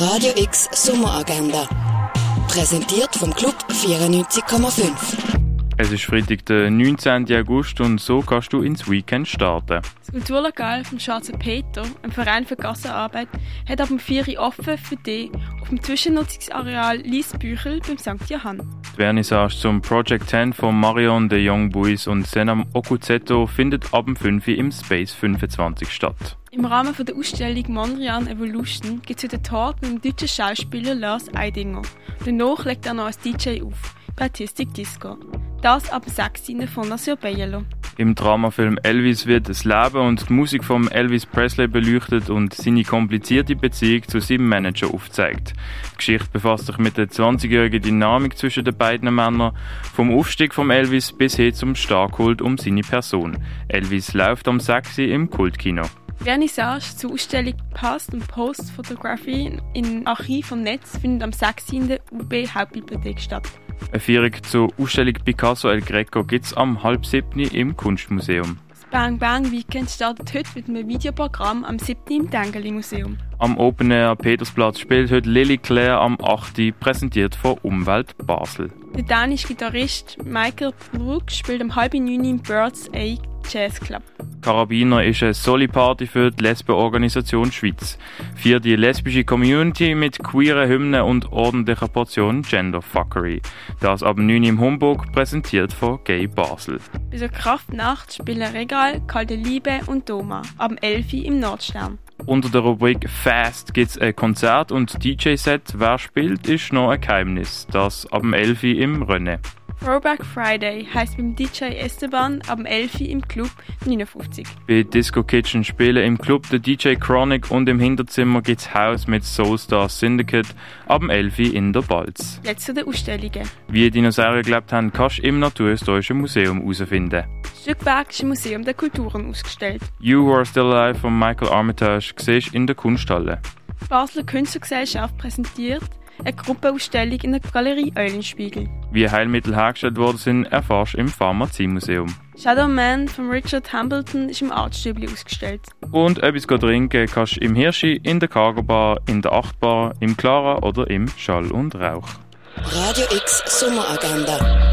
Radio X Sommeragenda. Präsentiert vom Club 94,5. Es ist Freitag, der 19. August und so kannst du ins Weekend starten. Das Kulturlokal vom Schwarzen Peter, ein Verein für Gassenarbeit, hat ab dem 4 Uhr offen für dich auf dem Zwischennutzungsareal Liesbüchel beim St. Johann. Die Vernissage zum Project 10 von Marion de Young Boys und Senam Okuzetto findet ab dem 5 Uhr im Space 25 statt. Im Rahmen der Ausstellung Mondrian Evolution gibt es heute Talk mit dem deutschen Schauspieler Lars Eidinger. Danach legt er noch als DJ auf, bei Artistic Disco. Das ab 6 Uhr von Nasir Bielo. Im Dramafilm Elvis wird das Leben und die Musik von Elvis Presley beleuchtet und seine komplizierte Beziehung zu seinem Manager aufzeigt. Die Geschichte befasst sich mit der 20-jährigen Dynamik zwischen den beiden Männern, vom Aufstieg von Elvis bis hin zum Starkhold um seine Person. Elvis läuft am 6 im Kultkino. Vernissage zur Ausstellung Past und Post Photography im Archiv vom Netz findet am 6. in der UB Hauptbibliothek statt. Eine Führung zur Ausstellung Picasso El Greco gibt es am halb siebten im Kunstmuseum. Das Bang Bang Weekend startet heute mit einem Videoprogramm am 7. im Dengeli Museum. Am Open Air Petersplatz spielt heute Lily Claire am 8. präsentiert von Umwelt Basel. Der dänische Gitarrist Michael Brook spielt am halb neun im Birds Eye Jazz Club. Karabiner ist eine Soli-Party für die Lesbenorganisation Schweiz. Für die lesbische Community mit queeren Hymnen und ordentlicher Portion Genderfuckery. Das ab 9 im Homburg, präsentiert von Gay Basel. Bis zur Kraftnacht spielen Regal, Kalte Liebe und Doma. Ab 11 im Nordstern. Unter der Rubrik Fast gibt es ein Konzert und DJ-Set. Wer spielt, ist noch ein Geheimnis. Das ab 11 im Rennen. Throwback Friday heisst beim DJ Esteban ab 11 im Club 59. Bei Disco Kitchen spielen im Club der DJ Chronic und im Hinterzimmer gibt's Haus mit Soulstar Syndicate ab 11 in der Balz. Jetzt zu den Ausstellungen. Wie Dinosaurier gelebt haben, kannst du im Naturhistorischen Museum herausfinden. Das Stückwerk ist im Museum der Kulturen ausgestellt. You Who Are Still Alive von Michael Armitage siehst in der Kunsthalle. Die Basler Künstlergesellschaft präsentiert eine Gruppenausstellung in der Galerie Eulenspiegel. Wie Heilmittel hergestellt worden sind, erfährst du im Pharmaziemuseum. Shadow Man von Richard Hambleton ist im Artstübli ausgestellt. Und etwas trinken kannst du im Hirschi, in der Cargo Bar, in der Achtbar, im Clara oder im Schall und Rauch. Radio X Sommeragenda.